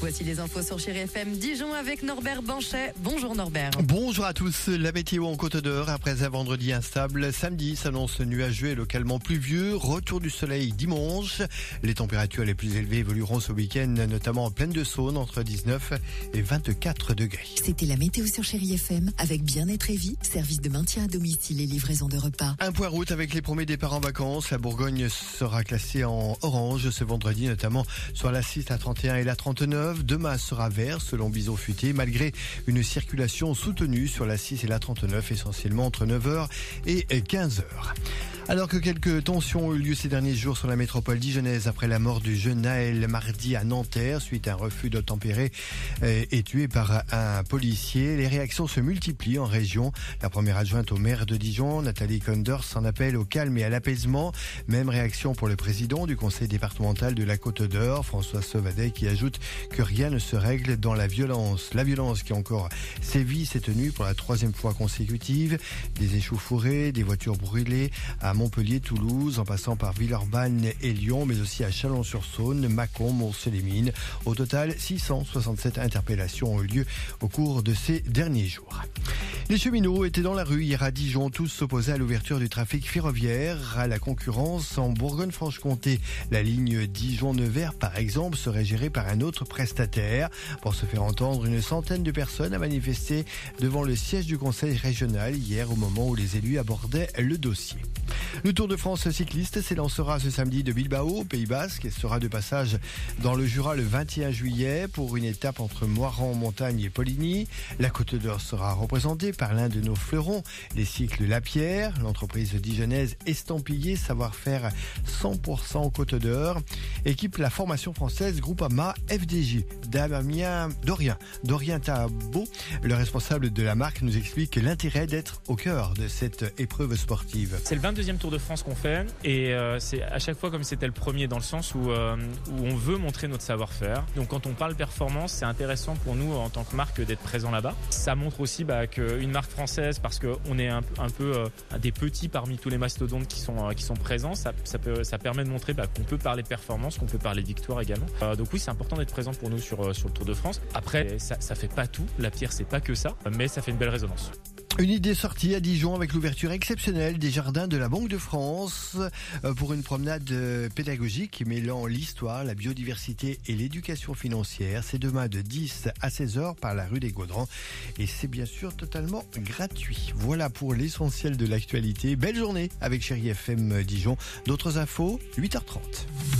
Voici les infos sur Chéri FM Dijon avec Norbert Banchet. Bonjour Norbert. Bonjour à tous. La météo en Côte d'Or après un vendredi instable. Samedi s'annonce nuageux et localement pluvieux. Retour du soleil dimanche. Les températures les plus élevées évolueront ce week-end, notamment en pleine de Saône, entre 19 et 24 degrés. C'était la météo sur Chérie FM avec Bien-être et Vie, service de maintien à domicile et livraison de repas. Un point route avec les premiers départs en vacances. La Bourgogne sera classée en orange ce vendredi, notamment sur la 6, la 31 et la 39. Demain sera vert selon Bison Futé, malgré une circulation soutenue sur la 6 et la 39, essentiellement entre 9h et 15h. Alors que quelques tensions ont eu lieu ces derniers jours sur la métropole dijonnaise après la mort du jeune Naël mardi à Nanterre suite à un refus d'obtempérer euh, et tué par un policier, les réactions se multiplient en région. La première adjointe au maire de Dijon, Nathalie Condors, s'en appelle au calme et à l'apaisement. Même réaction pour le président du conseil départemental de la Côte d'Or, François Sauvadet, qui ajoute que rien ne se règle dans la violence. La violence qui encore sévit cette nuit pour la troisième fois consécutive. Des échauffourées, des voitures brûlées à Montpellier, Toulouse, en passant par Villeurbanne et Lyon, mais aussi à Chalon-sur-Saône, Mâcon, Mont-Sélémine. Au total, 667 interpellations ont eu lieu au cours de ces derniers jours. Les cheminots étaient dans la rue hier à Dijon, tous s'opposaient à l'ouverture du trafic ferroviaire, à la concurrence en Bourgogne-Franche-Comté. La ligne Dijon-Nevers, par exemple, serait gérée par un autre prestataire. Pour se faire entendre, une centaine de personnes a manifesté devant le siège du conseil régional hier au moment où les élus abordaient le dossier. Le Tour de France cycliste s'élancera ce samedi de Bilbao, Pays Basque, et sera de passage dans le Jura le 21 juillet pour une étape entre Moiran, Montagne et Poligny. La Côte d'Or sera représentée par l'un de nos fleurons, les cycles La Pierre, l'entreprise dijonnaise estampillée savoir-faire 100% Côte d'Or, équipe la formation française Groupama FDJ. Damien Dorien, Dorien Tabo, le responsable de la marque, nous explique l'intérêt d'être au cœur de cette épreuve sportive. C'est le 22e Tour de France qu'on fait et euh, c'est à chaque fois comme c'était le premier dans le sens où, euh, où on veut montrer notre savoir-faire. Donc quand on parle performance, c'est intéressant pour nous en tant que marque d'être présent là-bas. Ça montre aussi bah, qu'une marque française, parce qu'on est un, peu euh, des petits parmi tous les mastodontes qui sont, euh, présents, ça, permet de montrer bah, qu'on peut parler performance, qu'on peut parler victoire également. Euh, donc oui, c'est important d'être présent pour nous sur, le Tour de France. Après, ça fait pas tout. La pierre, c'est pas que ça, mais ça fait une belle résonance. Une idée sortie à Dijon avec l'ouverture exceptionnelle des jardins de la Banque de France euh, pour une promenade euh, pédagogique mêlant l'histoire, la biodiversité et l'éducation financière. C'est demain de 10 à 16 heures par la rue des Gaudrans et c'est bien sûr totalement gratuit. Voilà pour l'essentiel de l'actualité. Belle journée avec Chéri FM Dijon. D'autres infos, 8h30.